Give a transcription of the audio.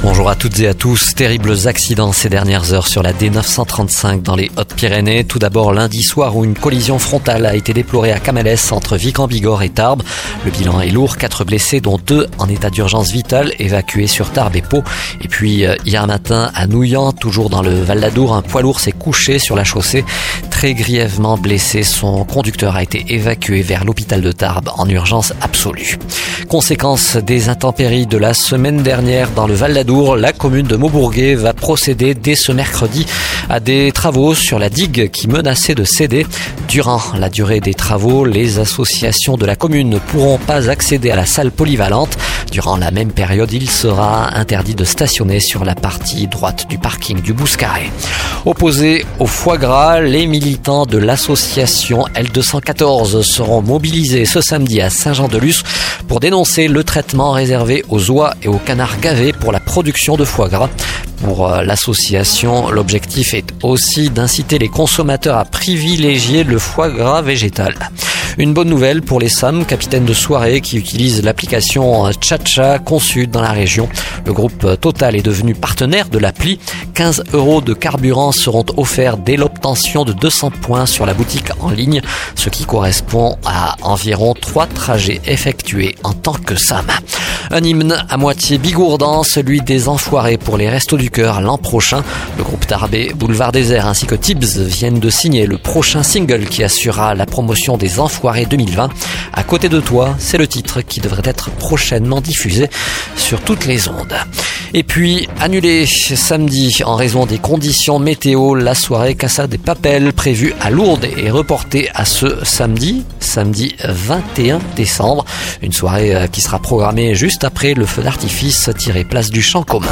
Bonjour à toutes et à tous. Terribles accidents ces dernières heures sur la D935 dans les Hautes-Pyrénées. Tout d'abord lundi soir où une collision frontale a été déplorée à Camalès entre Vic-en-Bigorre et Tarbes. Le bilan est lourd, quatre blessés dont deux en état d'urgence vitale évacués sur Tarbes et Pau. Et puis euh, hier matin à Nouillan, toujours dans le Val d'Adour, un poids lourd s'est couché sur la chaussée. Très grièvement blessé, son conducteur a été évacué vers l'hôpital de Tarbes en urgence absolue. Conséquence des intempéries de la semaine dernière dans le Val d'Adour la commune de Maubourguet va procéder dès ce mercredi à des travaux sur la digue qui menaçait de céder. Durant la durée des travaux, les associations de la commune ne pourront pas accéder à la salle polyvalente. Durant la même période, il sera interdit de stationner sur la partie droite du parking du Bouscaré. Opposés au foie gras, les militants de l'association L214 seront mobilisés ce samedi à Saint-Jean-de-Luz pour dénoncer le traitement réservé aux oies et aux canards gavés pour la production de foie gras. Pour euh, l'association, l'objectif est aussi d'inciter les consommateurs à privilégier le foie gras végétal. Une bonne nouvelle pour les SAM, capitaines de soirée qui utilisent l'application Chacha conçue dans la région. Le groupe Total est devenu partenaire de l'appli. 15 euros de carburant seront offerts dès l'obtention de 200 points sur la boutique en ligne, ce qui correspond à environ 3 trajets effectués en tant que SAM. Un hymne à moitié bigourdant, celui des enfoirés pour les Restos du Cœur l'an prochain. Le groupe Tarbé, Boulevard Désert ainsi que Tibbs viennent de signer le prochain single qui assurera la promotion des enfoirés 2020. À côté de toi, c'est le titre qui devrait être prochainement diffusé sur toutes les ondes. Et puis, annulé samedi en raison des conditions météo, la soirée Casa des Papels prévue à Lourdes est reportée à ce samedi, samedi 21 décembre. Une soirée euh, qui sera programmée juste après le feu d'artifice tiré place du champ commun.